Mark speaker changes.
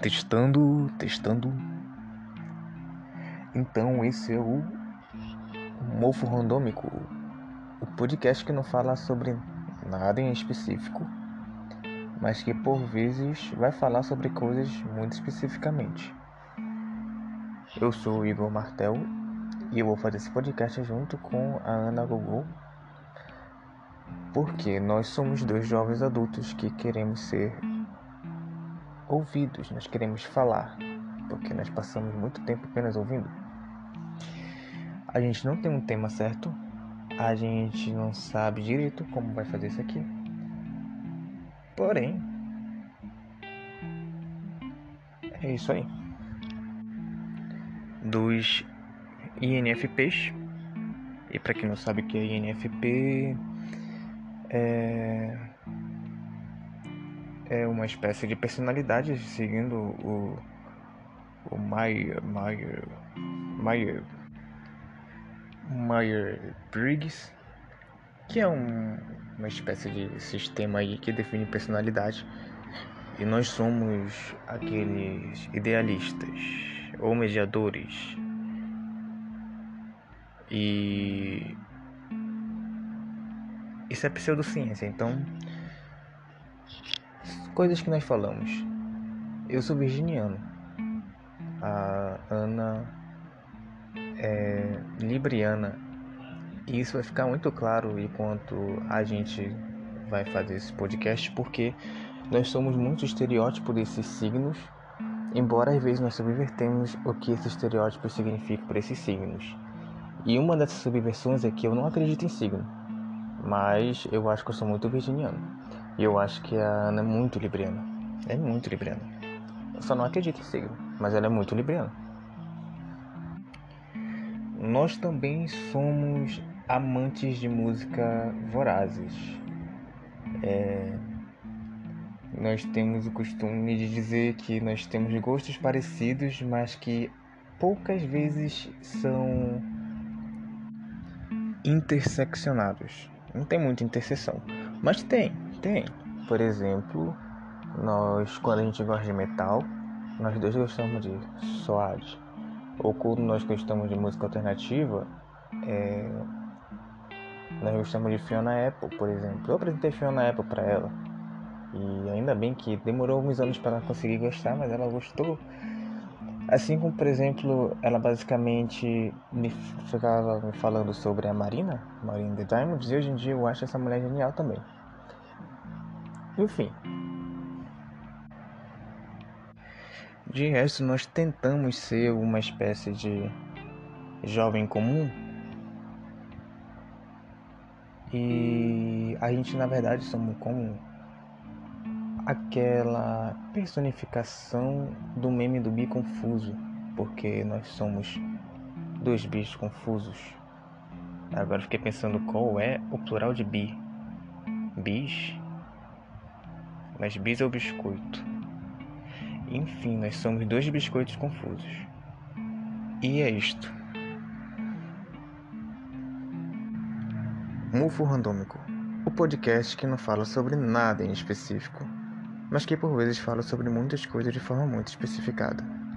Speaker 1: Testando, testando. Então, esse é o Mofo Randômico, o podcast que não fala sobre nada em específico, mas que por vezes vai falar sobre coisas muito especificamente. Eu sou o Igor Martel e eu vou fazer esse podcast junto com a Ana Gogô, porque nós somos dois jovens adultos que queremos ser ouvidos, nós queremos falar, porque nós passamos muito tempo apenas ouvindo. A gente não tem um tema certo, a gente não sabe direito como vai fazer isso aqui. Porém, é isso aí. Dos INFPs, e para quem não sabe o que é INFP, é é uma espécie de personalidade seguindo o o Meyer Meyer Meyer Meyer Briggs que é um, uma espécie de sistema aí que define personalidade. E nós somos aqueles idealistas ou mediadores. E isso é pseudociência então Coisas que nós falamos. Eu sou virginiano. A Ana é libriana. E isso vai ficar muito claro enquanto a gente vai fazer esse podcast, porque nós somos muito estereótipo desses signos, embora às vezes nós subvertemos o que esses estereótipos significam para esses signos. E uma dessas subversões é que eu não acredito em signo, mas eu acho que eu sou muito virginiano. E eu acho que a Ana é muito libriana. É muito libriana. Eu só não acredito em signo, mas ela é muito libriana. Nós também somos amantes de música vorazes. É... Nós temos o costume de dizer que nós temos gostos parecidos, mas que poucas vezes são interseccionados. Não tem muita interseção, mas tem. Tem. Por exemplo, nós quando a gente gosta de metal, nós dois gostamos de Soad. Ou quando nós gostamos de música alternativa, é... nós gostamos de Fiona Apple, por exemplo. Eu apresentei Fiona Apple para ela. E ainda bem que demorou alguns anos para ela conseguir gostar, mas ela gostou. Assim como, por exemplo, ela basicamente me ficava me falando sobre a Marina, Marina The Diamonds, e hoje em dia eu acho essa mulher genial também. Enfim. De resto, nós tentamos ser uma espécie de jovem comum. E a gente, na verdade, somos como aquela personificação do meme do bi confuso, porque nós somos dois bichos confusos. Agora fiquei pensando qual é o plural de bi. Bis mas bis é o biscoito. Enfim, nós somos dois biscoitos confusos. E é isto. Mufo Randômico, o podcast que não fala sobre nada em específico, mas que por vezes fala sobre muitas coisas de forma muito especificada.